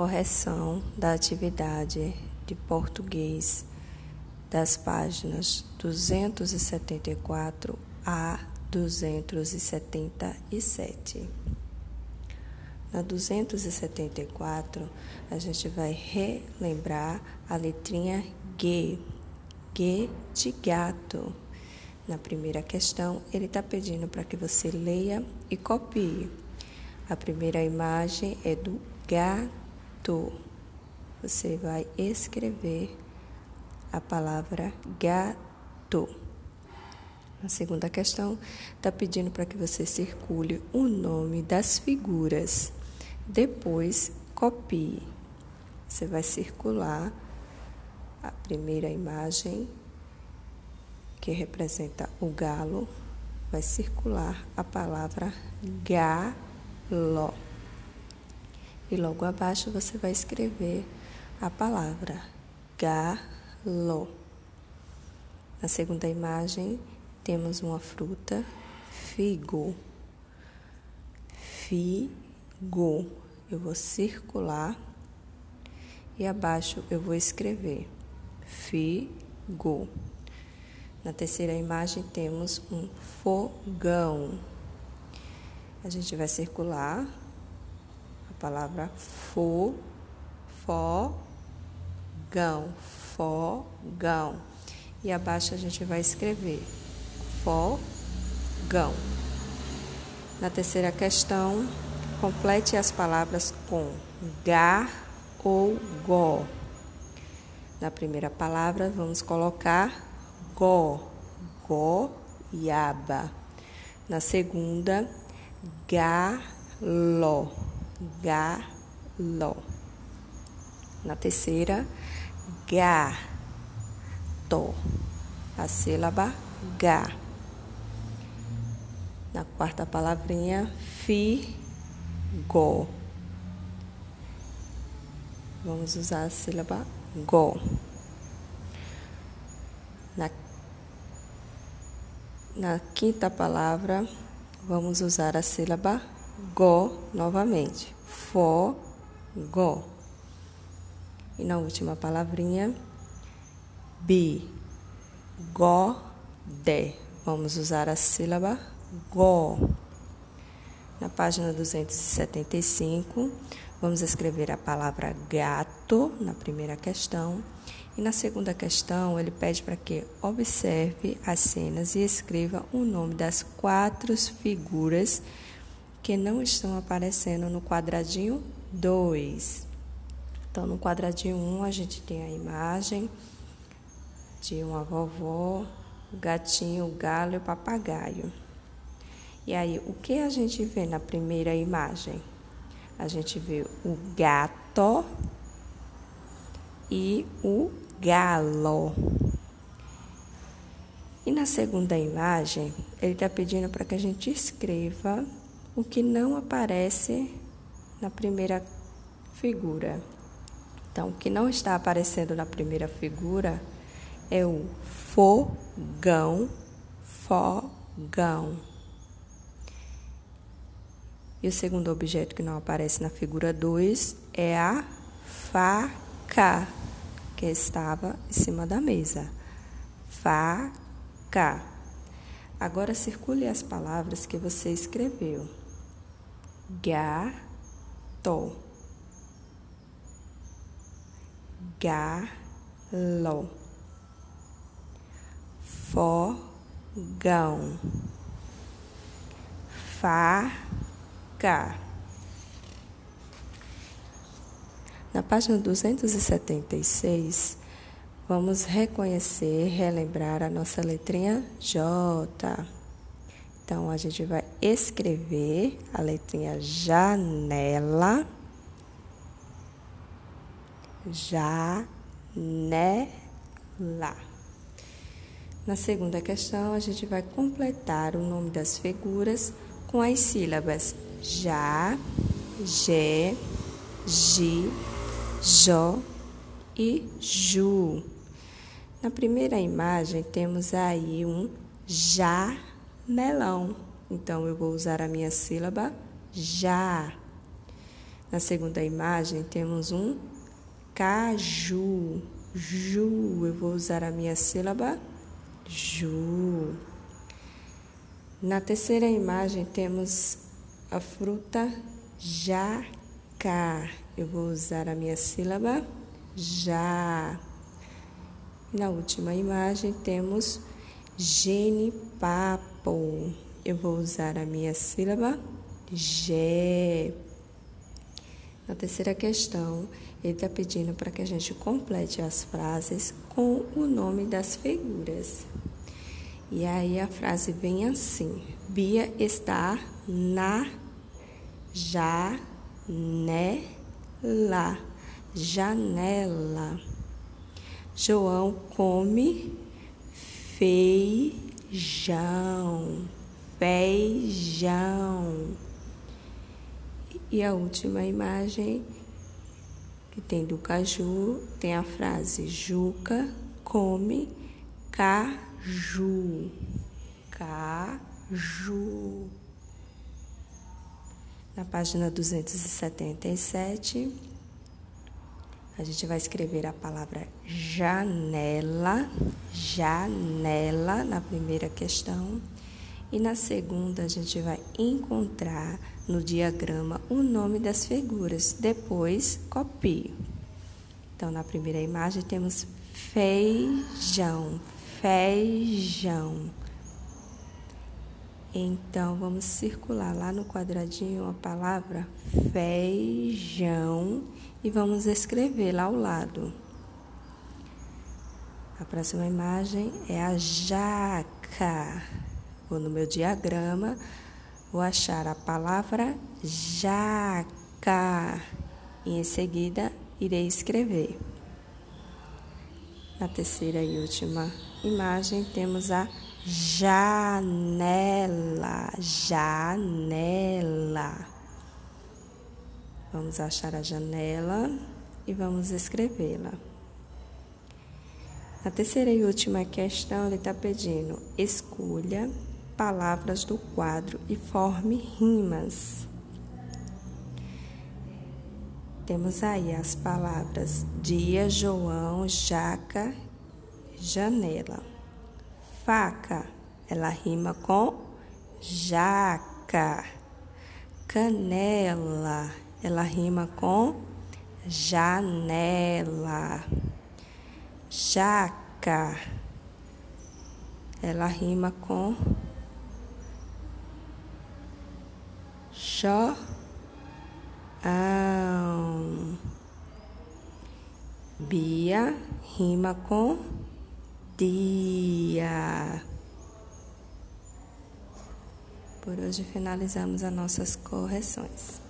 correção da atividade de português das páginas 274 a 277. Na 274, a gente vai relembrar a letrinha G, G de gato. Na primeira questão, ele está pedindo para que você leia e copie. A primeira imagem é do gato. Você vai escrever a palavra gato. A segunda questão está pedindo para que você circule o nome das figuras. Depois, copie. Você vai circular a primeira imagem, que representa o galo, vai circular a palavra galo. E logo abaixo você vai escrever a palavra galo. Na segunda imagem, temos uma fruta, figo. Figo. Eu vou circular e abaixo eu vou escrever figo. Na terceira imagem temos um fogão. A gente vai circular palavra fo, fogão, fogão. E abaixo a gente vai escrever fogão. Na terceira questão, complete as palavras com ga ou go. Na primeira palavra, vamos colocar go, goiaba. Na segunda, galo, galo. Na terceira, gato. A sílaba ga. Na quarta palavrinha, figo. Vamos usar a sílaba go. Na, na quinta palavra, vamos usar a sílaba go novamente. Fo, go. E na última palavrinha, bi, go, de. Vamos usar a sílaba go. Na página 275, vamos escrever a palavra gato na primeira questão. E na segunda questão, ele pede para que observe as cenas e escreva o nome das quatro figuras que não estão aparecendo no quadradinho 2. Então, no quadradinho 1, um, a gente tem a imagem de uma vovó, o gatinho, o galo e o papagaio. E aí, o que a gente vê na primeira imagem? A gente vê o gato e o galo. E na segunda imagem, ele está pedindo para que a gente escreva o que não aparece na primeira figura. Então, o que não está aparecendo na primeira figura é o fogão, fogão. E o segundo objeto que não aparece na figura 2 é a faca, que estava em cima da mesa. Faca. Agora circule as palavras que você escreveu. Gato. Galo. Fogão. Faca. Na página 276, vamos reconhecer, relembrar a nossa letrinha J. Então, a gente vai escrever a letrinha janela, janela. Na segunda questão, a gente vai completar o nome das figuras com as sílabas já, Gé, Gi, Jó e Ju. Na primeira imagem temos aí um jamelão. Então eu vou usar a minha sílaba já. Na segunda imagem, temos um caju. Ju, eu vou usar a minha sílaba ju. Na terceira imagem, temos a fruta jacá. Eu vou usar a minha sílaba já. Na última imagem, temos genipapo. Eu vou usar a minha sílaba Gé. Na terceira questão, ele está pedindo para que a gente complete as frases com o nome das figuras. E aí a frase vem assim: Bia está na janela. Janela. João come feijão. Feijão. E a última imagem que tem do caju tem a frase Juca come caju. Caju. Na página 277, a gente vai escrever a palavra janela, janela na primeira questão. E na segunda, a gente vai encontrar no diagrama o nome das figuras. Depois, copio. Então, na primeira imagem, temos feijão, feijão. Então, vamos circular lá no quadradinho a palavra feijão e vamos escrever lá ao lado. A próxima imagem é a jaca. Vou no meu diagrama, vou achar a palavra jaca e em seguida irei escrever. Na terceira e última imagem temos a janela, janela. Vamos achar a janela e vamos escrevê-la. Na terceira e última questão, ele está pedindo: escolha palavras do quadro e forme rimas. Temos aí as palavras dia, João, jaca, janela. Faca, ela rima com jaca. Canela, ela rima com janela. Jaca, ela rima com João. Bia rima com dia. Por hoje finalizamos as nossas correções.